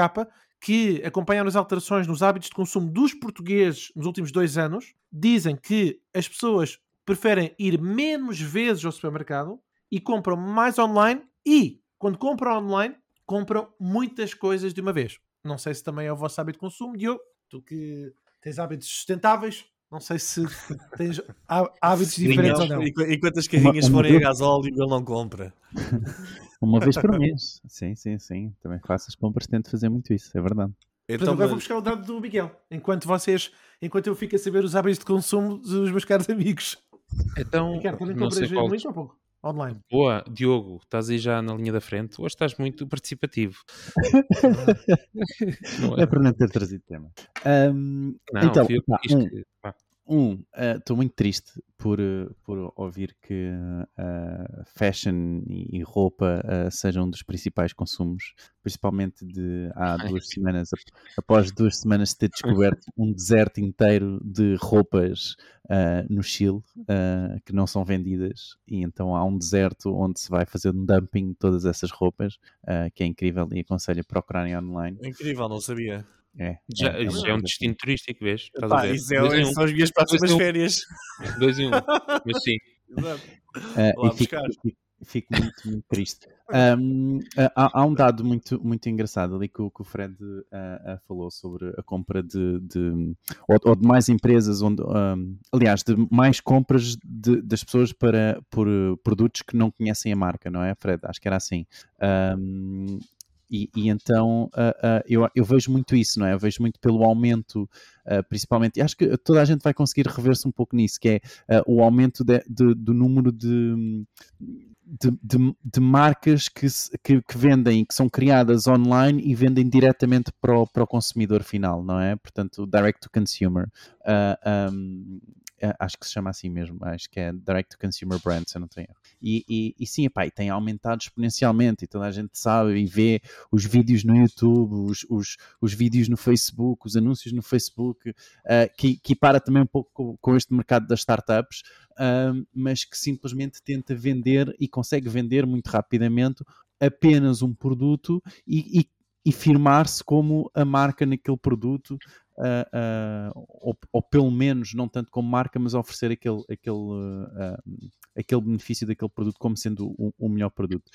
C: que acompanharam as alterações nos hábitos de consumo dos portugueses nos últimos dois anos, dizem que as pessoas preferem ir menos vezes ao supermercado e compram mais online e, quando compram online, compram muitas coisas de uma vez. Não sei se também é o vosso hábito de consumo, Diogo, tu que tens hábitos sustentáveis, não sei se tens hábitos diferentes ou não.
B: E quantas carrinhas forem a gasóleo ele não compra?
D: Uma vez por mês. Sim, sim, sim. Também faço as compras, tento fazer muito isso, é verdade.
C: Então, agora vou buscar o dado do Miguel, enquanto vocês, enquanto eu fico a saber os hábitos de consumo dos meus caros amigos.
A: Então, Ricardo, não sei qual... muito ou pouco? online. Boa, Diogo, estás aí já na linha da frente. Hoje estás muito participativo.
D: é? é para não ter trazido tema. Um, não, então, pá, um. Um, estou uh, muito triste por, uh, por ouvir que uh, fashion e, e roupa sejam um dos principais consumos, principalmente de há duas semanas, após duas semanas de ter descoberto um deserto inteiro de roupas no Chile que não são vendidas, e então há um deserto onde se vai fazer um dumping de todas essas roupas, que é incrível e aconselho a procurarem online.
B: É incrível, não sabia.
A: É, já, é, é, é um destino turístico, vês?
B: Pá, isso, é, um. são as minhas próximas dois férias.
A: Dois e um, mas sim.
D: Exato. Uh, e fico, fico, fico, muito, muito triste. Um, há, há, um dado muito, muito engraçado ali que, o, que o Fred uh, uh, falou sobre a compra de, de ou, ou, de mais empresas, onde, um, aliás, de mais compras de, das pessoas para, por produtos que não conhecem a marca, não é, Fred? Acho que era assim. E, e então uh, uh, eu, eu, vejo muito isso, não é? Eu vejo muito pelo aumento, uh, principalmente, e acho que toda a gente vai conseguir rever-se um pouco nisso, que é o aumento de, de, do número de, de, de, marcas que, que, que, vendem, que são criadas online e vendem diretamente para o, para o consumidor final, não é? Portanto, direct to consumer. Um, acho que se chama assim mesmo, acho que é Direct to Consumer Brand, se eu não tenho erro. E, e, e sim, epá, e tem aumentado exponencialmente, e toda a gente sabe e vê os vídeos no YouTube, os, os, os vídeos no Facebook, os anúncios no Facebook, uh, que, que para também um pouco com, com este mercado das startups, uh, mas que simplesmente tenta vender e consegue vender muito rapidamente apenas um produto e, e, e firmar-se como a marca naquele produto uh, uh, ou, ou, pelo menos não tanto como marca, mas oferecer aquele, aquele, uh, aquele benefício daquele produto como sendo o, o melhor produto.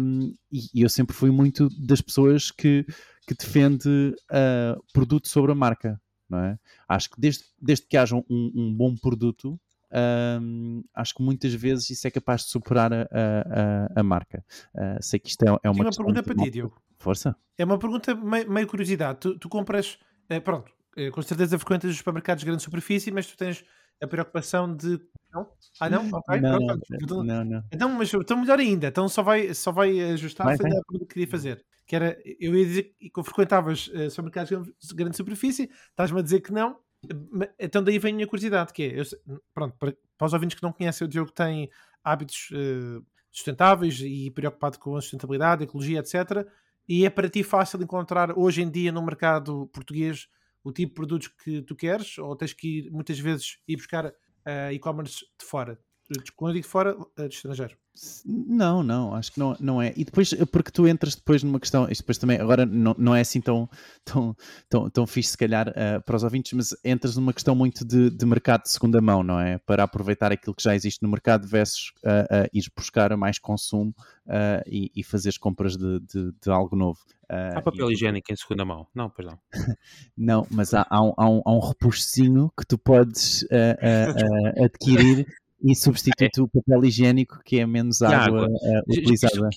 D: Um, e, e, eu sempre fui muito das pessoas que, que defende produto sobre a marca. Não é? Acho que desde, desde que haja um, um bom produto, um, acho que muitas vezes isso é capaz de superar a, a, a marca. Uh, sei que isto é, é uma,
C: uma pergunta para ti, Diogo.
D: Força.
C: É uma pergunta meio, meio curiosidade. Tu, tu compras, uh, pronto, eh, com certeza frequentas os supermercados de grande superfície, mas tu tens a preocupação de. Não? Ah, não? Ok,
D: não,
C: pronto.
D: Não, então, não, não.
C: Então, mas então melhor ainda, então só vai, só vai ajustar vai, a pergunta que queria fazer. Que era, eu ia dizer que frequentavas uh, supermercados de grande superfície, estás-me a dizer que não. Então daí vem a minha curiosidade, que é, eu, pronto, para, para, os ouvintes que não conhecem, o Diogo tem hábitos uh, sustentáveis e preocupado com a sustentabilidade, ecologia, etc. E é para ti fácil encontrar hoje em dia no mercado português o tipo de produtos que tu queres ou tens que ir muitas vezes ir buscar uh, e-commerce de fora? Quando digo fora, uh, de estrangeiro.
D: Não, não, acho que não, não é. E depois, porque tu entras depois numa questão, isto depois também, agora não, não é assim tão, tão, tão, tão fixe, se calhar, uh, para os ouvintes, mas entras numa questão muito de, de mercado de segunda mão, não é? Para aproveitar aquilo que já existe no mercado versus uh, uh, ir buscar mais consumo uh, e, e fazer compras de, de, de, algo novo.
A: Uh, há papel e... higiênico em segunda mão? Não, pois não.
D: não, mas há, há, um, há, um, há um repuxozinho que tu podes uh, adquirir e substitui é. o papel higiênico que é menos água, água. utilizada.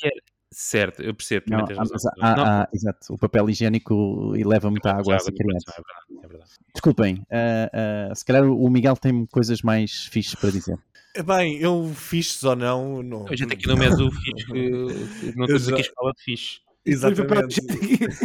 A: Certo, eu percebo. Não,
D: há, há, exato, o papel higiênico leva muita é água a criança. É verdade, é. Desculpem, uh, uh, se calhar o Miguel tem coisas mais fixes para dizer.
B: Bem, eu fiz ou não. não
A: a gente aqui no mês do fixe, não temos aqui a escola de fixe.
B: Exatamente.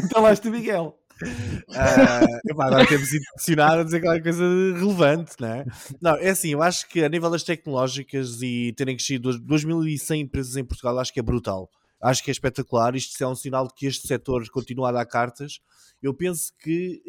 C: Então lá está Miguel.
B: Uh, epá, agora temos intencionado a dizer qualquer coisa relevante, não é? Não, é assim, eu acho que a nível das tecnológicas e terem crescido 2.100 empresas em Portugal, acho que é brutal. Acho que é espetacular. Isto é um sinal de que este setor continua a dar cartas. Eu penso que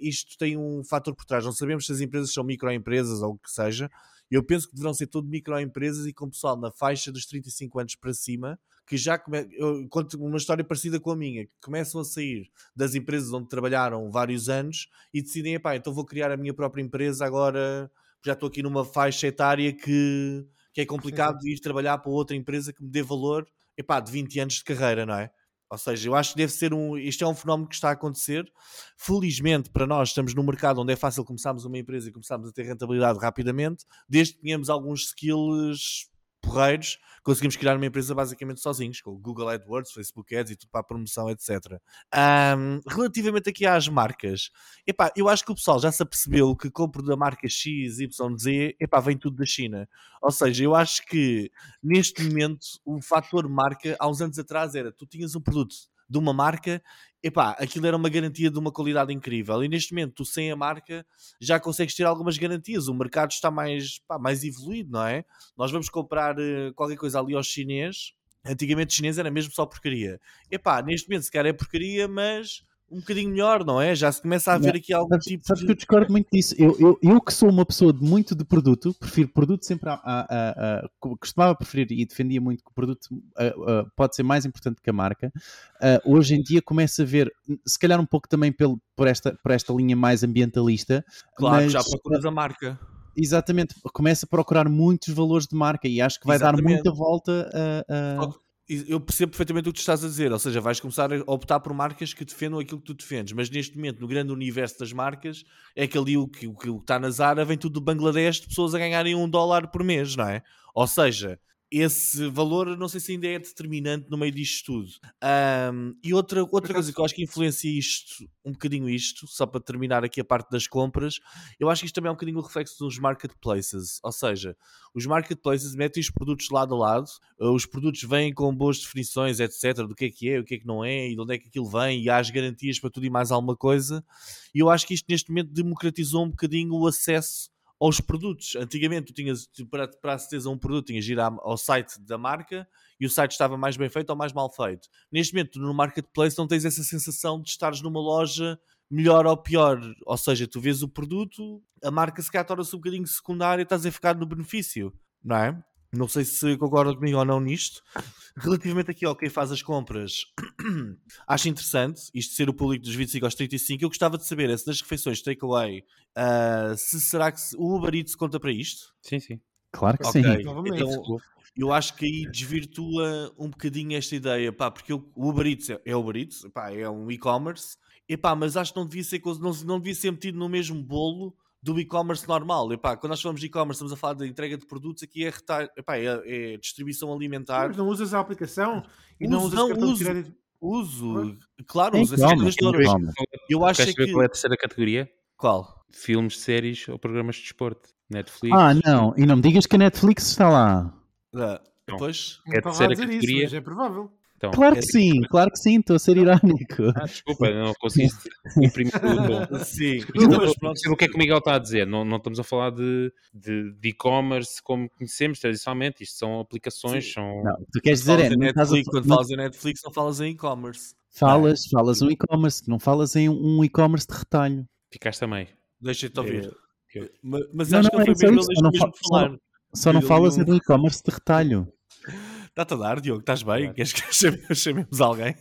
B: isto tem um fator por trás. Não sabemos se as empresas são microempresas ou o que seja. Eu penso que deverão ser tudo microempresas e com pessoal na faixa dos 35 anos para cima, que já come... eu conto uma história parecida com a minha, que começam a sair das empresas onde trabalharam vários anos e decidem, pá, então vou criar a minha própria empresa agora, já estou aqui numa faixa etária que, que é complicado ir trabalhar para outra empresa que me dê valor, epá, de 20 anos de carreira, não é? Ou seja, eu acho que deve ser um. Isto é um fenómeno que está a acontecer. Felizmente, para nós, estamos num mercado onde é fácil começarmos uma empresa e começarmos a ter rentabilidade rapidamente, desde que tenhamos alguns skills porreiros, conseguimos criar uma empresa basicamente sozinhos, com Google AdWords, Facebook Ads e tudo para a promoção, etc. Um, relativamente aqui às marcas, epá, eu acho que o pessoal já se apercebeu que compro da marca X, Y, Z, epá, vem tudo da China. Ou seja, eu acho que neste momento o fator marca, há uns anos atrás, era tu tinhas um produto de uma marca, epá, aquilo era uma garantia de uma qualidade incrível. E neste momento, tu sem a marca já consegues ter algumas garantias. O mercado está mais, pá, mais evoluído, não é? Nós vamos comprar uh, qualquer coisa ali ao chinês. Antigamente chinês era mesmo só porcaria. Epá, neste momento se calhar é porcaria, mas um bocadinho melhor, não é? Já se começa a ver aqui algum
D: sabes,
B: tipo
D: sabes
B: de...
D: que eu discordo muito disso. Eu, eu, eu que sou uma pessoa de muito de produto, prefiro produto sempre a, a, a, a costumava preferir e defendia muito que o produto pode ser mais importante que a marca. hoje em dia começo a ver, se calhar um pouco também pelo, por, esta, por esta linha mais ambientalista.
B: Claro, mas, já procuras a marca.
D: Exatamente, começa a procurar muitos valores de marca e acho que vai Exatamente. dar muita volta a. a
B: eu percebo perfeitamente o que tu estás a dizer, ou seja, vais começar a optar por marcas que defendam aquilo que tu defendes, mas neste momento, no grande universo das marcas, é que ali o que, o que está na Zara vem tudo do Bangladesh de pessoas a ganharem um dólar por mês, não é? Ou seja, esse valor não sei se ainda é determinante no meio disto tudo. Um, e outra, outra coisa que eu acho que influencia isto, um bocadinho isto, só para terminar aqui a parte das compras, eu acho que isto também é um bocadinho o reflexo dos marketplaces. Ou seja, os marketplaces metem os produtos lado a lado, os produtos vêm com boas definições, etc., do que é que é, o que é que não é, e de onde é que aquilo vem, e há as garantias para tudo e mais alguma coisa. E eu acho que isto neste momento democratizou um bocadinho o acesso aos produtos. Antigamente, tu tinhas, para, para aceder a um produto, tinhas de ir ao site da marca e o site estava mais bem feito ou mais mal feito. Neste momento, no marketplace, não tens essa sensação de estares numa loja melhor ou pior. Ou seja, tu vês o produto, a marca se calhar torna-se um bocadinho secundária e estás a ficar no benefício, não é? Não sei se concorda comigo ou não nisto. Relativamente aqui ao quem faz as compras, acho interessante isto ser o público dos 25 aos 35. Eu gostava de saber se nas refeições takeaway, uh, se será que o Uber Eats conta para isto?
A: Sim, sim.
D: Claro que
B: okay.
D: sim.
B: Então, eu acho que aí desvirtua um bocadinho esta ideia, pá, porque o Uber Eats é, é Uber Eats, pá, é um e-commerce, mas acho que não devia ser, não, não devia ser metido no mesmo bolo do e-commerce normal. Epá, quando nós falamos de e-commerce, estamos a falar de entrega de produtos, aqui é, retalho, epá, é, é distribuição alimentar.
C: Mas não usas a aplicação e
B: uso,
C: não usas
B: não, uso, de... uso. Claro, uso. Eu acho
A: que... qual é a terceira categoria?
B: Qual?
A: Filmes, séries ou programas de desporto. Netflix.
D: Ah, não. E não me digas que a Netflix está lá.
B: Ah, depois,
A: é a terceira categoria.
C: Isso, é provável.
D: Então, claro que é sim, claro que sim, estou a ser irónico.
A: Ah, desculpa, não consegui imprimir tudo.
B: sim,
A: o que é que o Miguel está a dizer. Não, não estamos a falar de e-commerce como conhecemos tradicionalmente. Isto são aplicações. Sim. São...
D: Não, tu queres dizer é.
B: Netflix, a... Quando falas em Netflix, não falas em e-commerce.
D: Falas, falas um e-commerce, não falas em um e-commerce de retalho.
A: Ficaste também.
B: Deixa-te ouvir. É, mas, mas não, acho não, que não foi mesmo,
D: só não, fa falar. Só não falas em um e-commerce de retalho.
B: Está-te a dar, Diogo? Estás bem? É. Queres que chamemos alguém?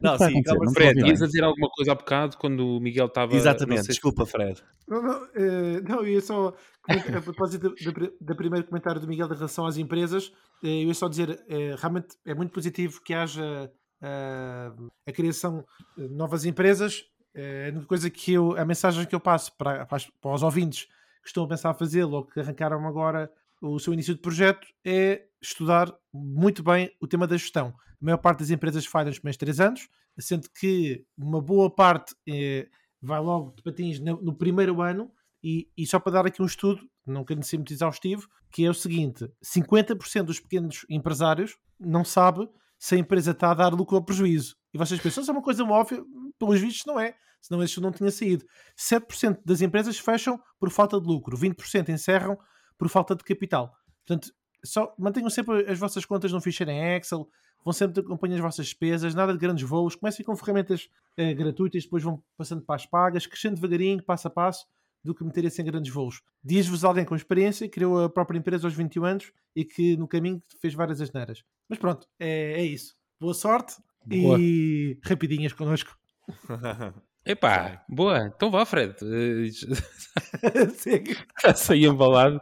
A: Não, não sim, calma, Fred, ias a dizer alguma coisa há bocado quando o Miguel estava.
B: Exatamente, desculpa, Fred.
C: Não, não, uh, não eu ia só. A propósito do primeiro comentário do Miguel em relação às empresas, uh, eu ia só dizer: uh, realmente é muito positivo que haja a criação de novas empresas. a única coisa que eu. A mensagem que eu passo para, para, para os ouvintes que estão a pensar fazê-lo ou que arrancaram agora o seu início de projeto é estudar muito bem o tema da gestão. A maior parte das empresas falham nos primeiros três anos, sendo que uma boa parte é, vai logo de patins no, no primeiro ano. E, e, só para dar aqui um estudo, nunca quero ser muito exaustivo, que é o seguinte: 50% dos pequenos empresários não sabe se a empresa está a dar lucro ou prejuízo. E vocês pensam, isso é uma coisa óbvia, pelos vistos não é, senão isso não tinha saído. 7% das empresas fecham por falta de lucro, 20% encerram por falta de capital. Portanto, só mantenham sempre as vossas contas num ficheiro em Excel, vão sempre acompanhar as vossas despesas, nada de grandes voos, comecem com ferramentas eh, gratuitas, depois vão passando para as pagas, crescendo devagarinho, passo a passo, do que meterem-se em grandes voos. Diz-vos alguém com experiência, criou a própria empresa aos 21 anos e que no caminho fez várias asneiras. Mas pronto, é, é isso. Boa sorte boa. e rapidinhas connosco.
A: Epá, boa. Então vá, Fred. Está sair embalado.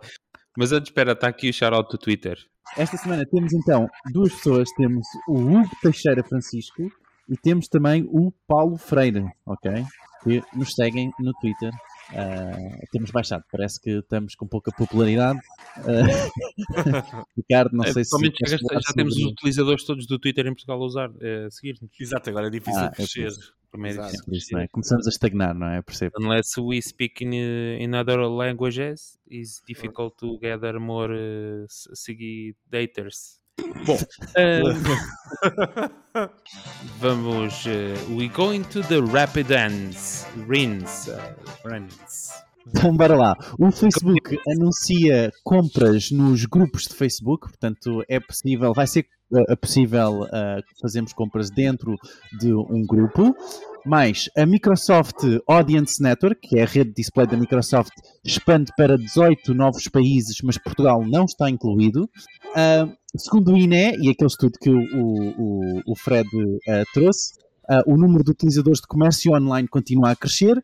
A: Mas antes, espera, está aqui o shout-out do Twitter.
D: Esta semana temos então duas pessoas. Temos o Hugo Teixeira Francisco e temos também o Paulo Freire, ok? Que nos seguem no Twitter Uh, temos baixado, parece que estamos com pouca popularidade. Uh, Ricardo, não é, sei se.
A: Já, já temos os utilizadores todos do Twitter em Portugal a usar, uh, a seguir-nos.
B: Exato, agora é difícil ah, crescer.
D: É Exato, isso, é? Começamos a estagnar, não é? Percebo.
A: Unless we speak in, in other languages, it's difficult to gather more uh, seguidores. Bom, uh, vamos. Uh, we go into the rapid ends. Rins. Uh,
D: Então, bora lá. O Facebook anuncia compras nos grupos de Facebook, portanto, é possível, vai ser uh, possível uh, fazermos compras dentro de um grupo. Mais a Microsoft Audience Network, que é a rede de display da Microsoft, expande para 18 novos países, mas Portugal não está incluído. Uh, segundo o INE, e aquele estudo que o, o, o Fred uh, trouxe, uh, o número de utilizadores de comércio online continua a crescer,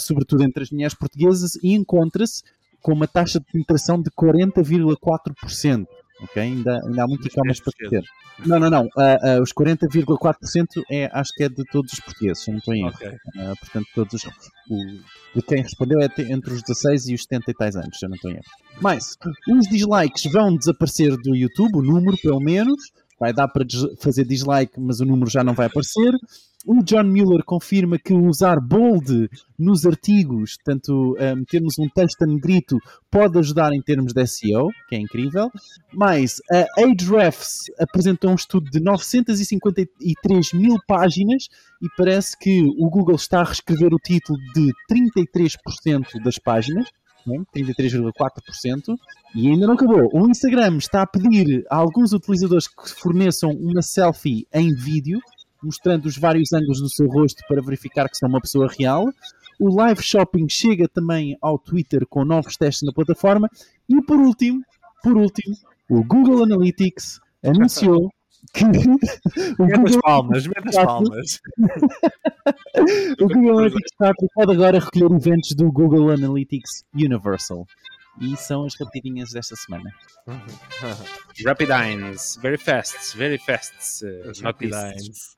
D: sobretudo entre as mulheres portuguesas, e encontra-se com uma taxa de penetração de 40,4% ok? Ainda, ainda há muito e-commerce para crescer. Não, não, não. Uh, uh, os 40,4% é, acho que é de todos os portugueses, não estou em okay. uh, portanto, todos os, o, de quem respondeu é entre os 16 e os 70 e tais anos, se eu não estou em erro. Mas, os dislikes vão desaparecer do YouTube, o número pelo menos. Vai dar para fazer dislike, mas o número já não vai aparecer. O John Mueller confirma que usar bold nos artigos, tanto um, termos um texto a negrito, pode ajudar em termos de SEO, que é incrível. Mas a Ahrefs apresentou um estudo de 953 mil páginas e parece que o Google está a reescrever o título de 33% das páginas. 33,4%, e ainda não acabou. O Instagram está a pedir a alguns utilizadores que forneçam uma selfie em vídeo, mostrando os vários ângulos do seu rosto para verificar que são uma pessoa real. O live shopping chega também ao Twitter com novos testes na plataforma. E por último, por último, o Google Analytics anunciou que
B: o Google palmas, as palmas.
D: o Google Analytics 4 pode agora recolher eventos do Google Analytics Universal. E são as rapidinhas desta semana.
A: Rapidines, very fast, very fast. Uh, Rapidines.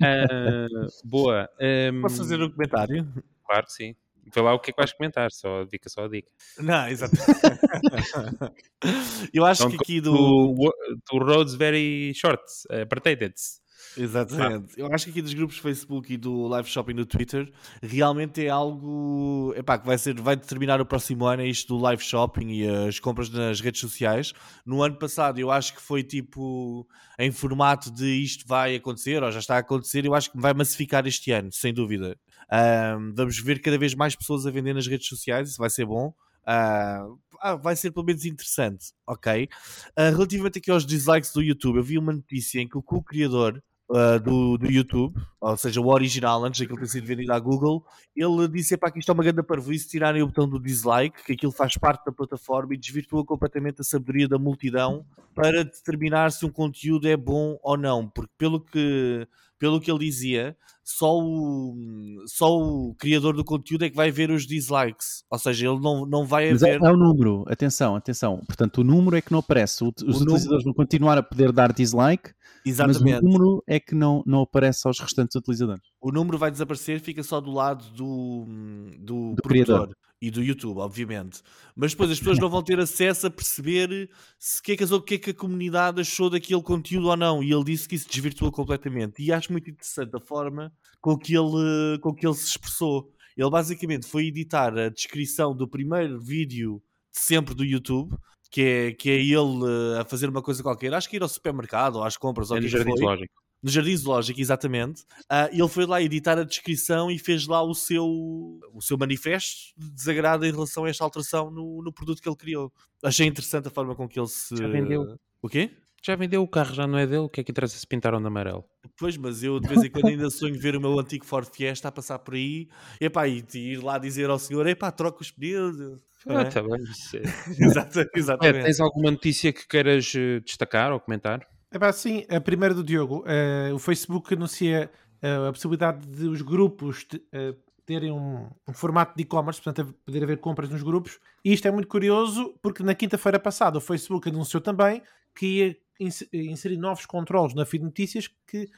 A: Uh, boa.
B: Um, Posso fazer um comentário?
A: Claro que sim. Vê lá o que é que vais comentar, só dica, só a dica.
B: Não, exato. Eu acho que aqui do.
A: Do Roads Very Short, uh,
B: Exatamente. Eu acho que aqui dos grupos Facebook e do live shopping no Twitter realmente é algo epá, que vai, ser, vai determinar o próximo ano, é isto do live shopping e as compras nas redes sociais. No ano passado eu acho que foi tipo em formato de isto vai acontecer ou já está a acontecer, eu acho que vai massificar este ano, sem dúvida. Um, vamos ver cada vez mais pessoas a vender nas redes sociais, isso vai ser bom. Uh, vai ser pelo menos interessante, ok? Uh, relativamente aqui aos dislikes do YouTube, eu vi uma notícia em que o co-criador uh, do, do YouTube, ou seja, o original, antes daquilo ter sido vendido à Google, ele disse para que isto é uma grande parvoíce tirarem o botão do dislike, que aquilo faz parte da plataforma e desvirtua completamente a sabedoria da multidão para determinar se um conteúdo é bom ou não, porque pelo que pelo que ele dizia, só o, só o criador do conteúdo é que vai ver os dislikes. Ou seja, ele não, não vai
D: Mas
B: haver.
D: É, é o número, atenção, atenção. Portanto, o número é que não aparece. Os o utilizadores número... vão continuar a poder dar dislike, Exatamente. mas o número é que não, não aparece aos restantes utilizadores.
B: O número vai desaparecer, fica só do lado do, do, do criador e do YouTube, obviamente. Mas depois as pessoas não vão ter acesso a perceber se que é que, o que é que a comunidade achou daquele conteúdo ou não. E ele disse que isso desvirtuou completamente. E acho muito interessante a forma com que ele, com que ele se expressou. Ele basicamente foi editar a descrição do primeiro vídeo sempre do YouTube, que é, que é ele a fazer uma coisa qualquer, acho que ir ao supermercado ou às compras ou
A: é
B: o que
A: Jardim
B: Zoológico. No Jardim Zoológico, exatamente. Uh, ele foi lá editar a descrição e fez lá o seu, o seu manifesto de desagrado em relação a esta alteração no, no produto que ele criou. Achei interessante a forma com que ele se.
A: Já vendeu.
B: O quê?
A: Já vendeu o carro, já não é dele. O que é que interessa se pintaram de amarelo?
B: Pois, mas eu de vez em quando ainda sonho ver o meu antigo Ford Fiesta a passar por aí epá, e ir lá dizer ao senhor: epá, troca os pneus.
A: Ah, é? tá bem.
B: exatamente.
A: É, tens alguma notícia que queiras eh, destacar ou comentar?
C: É pá, sim, a primeira do Diogo. Uh, o Facebook anuncia uh, a possibilidade de os grupos uh, terem um, um, formato de e-commerce, portanto, poder haver compras nos grupos. E isto é muito curioso porque na quinta-feira passada o Facebook anunciou também que ia inserir novos controles na feed notícias que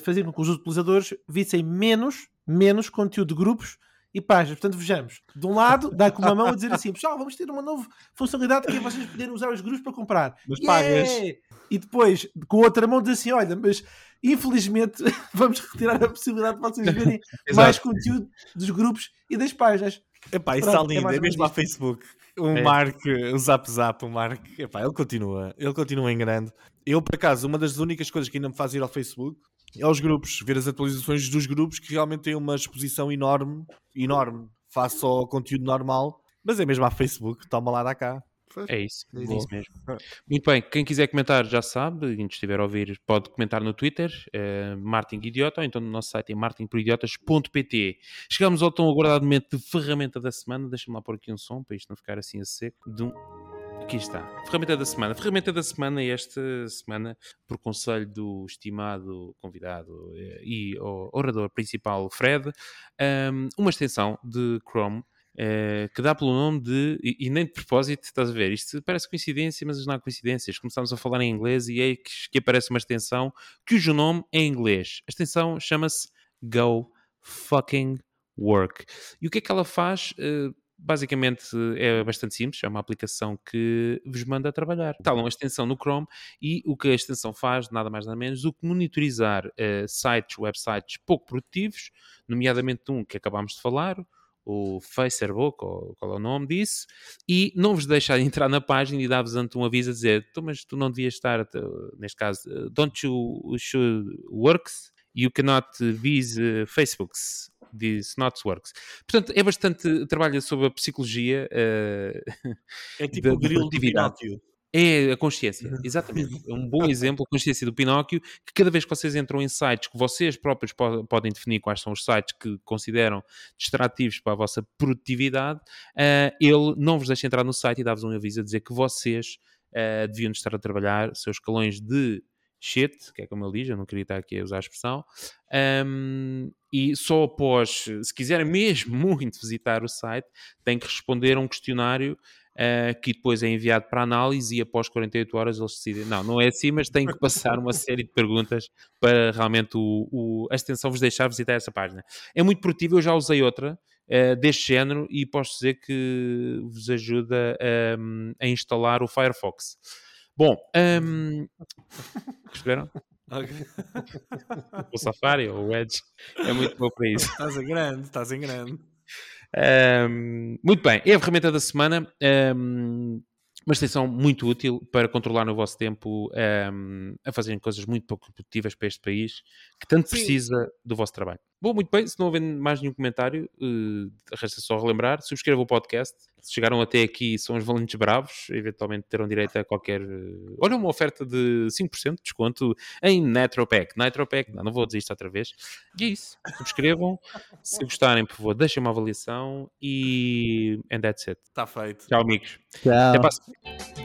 C: faziam com que os utilizadores vissem menos, menos conteúdo de grupos e páginas. Portanto, vejamos. De um lado, dá com uma mão a dizer assim: pessoal, vamos ter uma nova funcionalidade que é vocês poderem usar os grupos para comprar.
B: Mas yeah! pagas.
C: E depois, com outra mão, diz assim: olha, mas infelizmente vamos retirar a possibilidade de vocês verem mais conteúdo dos grupos e das páginas.
B: Epá, isso está lindo, é, é mesmo a Facebook. O é. Mark, o Zap Zap, o Mark, epá, ele continua, ele continua em grande. Eu, por acaso, uma das únicas coisas que ainda me faz ir ao Facebook aos grupos, ver as atualizações dos grupos que realmente têm uma exposição enorme, enorme, face ao conteúdo normal, mas é mesmo a Facebook, toma lá da cá.
A: É isso, é isso mesmo. Muito bem, quem quiser comentar já sabe, quem estiver a ouvir pode comentar no Twitter, é, Martin Idiota, ou então no nosso site é martinporidiotas.pt. Chegamos ao tão aguardado momento de ferramenta da semana, deixa-me lá pôr aqui um som para isto não ficar assim a seco, de um Aqui está. Ferramenta da semana. Ferramenta da semana, esta semana, por conselho do estimado convidado eh, e orador principal, Fred, uma extensão de Chrome eh, que dá pelo nome de. E, nem de propósito, estás a ver? Isto parece coincidência, mas não há coincidências. Começamos a falar em inglês e é que, que aparece uma extensão cujo nome é em inglês. A extensão chama-se Go Fucking Work. E o que é que ela faz? Uh, basicamente é bastante simples, é uma aplicação que vos manda trabalhar. Está uma extensão no Chrome e o que a extensão faz, nada mais nada menos, do que monitorizar uh, sites, websites pouco produtivos, nomeadamente um que acabámos de falar, o Facebook, ou qual é o nome disso, e não vos deixa entrar na página e dar-vos um aviso a dizer, mas tu não devias estar, neste caso, eh, don't you should works, you cannot visit Facebooks this not works. Portanto, é bastante, trabalha sobre a psicologia. Uh,
B: é tipo o grilo de Pinóquio.
A: É a consciência, exatamente. É um bom exemplo, a consciência do Pinóquio, que cada vez que vocês entram em sites que vocês próprios po podem definir quais são os sites que consideram distrativos para a vossa produtividade, uh, ele não vos deixa entrar no site e dá-vos um aviso a dizer que vocês uh, deviam estar a trabalhar seus escalões de shit, que é como ele diz, eu não queria estar aqui a usar a expressão, um, e só após, se quiserem mesmo muito visitar o site, têm que responder a um questionário uh, que depois é enviado para análise e após 48 horas eles decidem, não, não é assim, mas têm que passar uma série de perguntas para realmente o, o, a extensão vos deixar visitar essa página. É muito produtivo, eu já usei outra, Uh, deste género e posso dizer que vos ajuda um, a instalar o Firefox. Bom, um, perceberam? Okay. o Safari ou o Edge é muito bom para isso.
B: Estás em grande, estás em grande.
A: Um, muito bem, é a ferramenta da semana. Um, uma extensão muito útil para controlar o vosso tempo um, a fazerem coisas muito pouco produtivas para este país que tanto Sim. precisa do vosso trabalho. Bom, muito bem, se não houver mais nenhum comentário, uh, resta só relembrar, subscrevam o podcast. Se chegaram até aqui são os valentes bravos, eventualmente terão direito a qualquer... Uh, olha, uma oferta de 5% de desconto em Nitropack. Nitropack, não, não vou dizer isto outra vez. E é isso, subscrevam. se gostarem, por favor, deixem uma avaliação e... And that's it.
B: Está feito.
A: Tchau, amigos.
D: Tchau. Até para